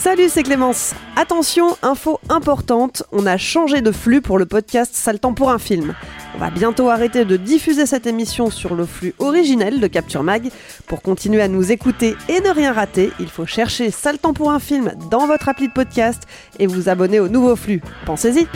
Salut, c'est Clémence. Attention, info importante, on a changé de flux pour le podcast Ça le temps pour un film. On va bientôt arrêter de diffuser cette émission sur le flux originel de Capture Mag. Pour continuer à nous écouter et ne rien rater, il faut chercher Ça le temps pour un film dans votre appli de podcast et vous abonner au nouveau flux. Pensez-y.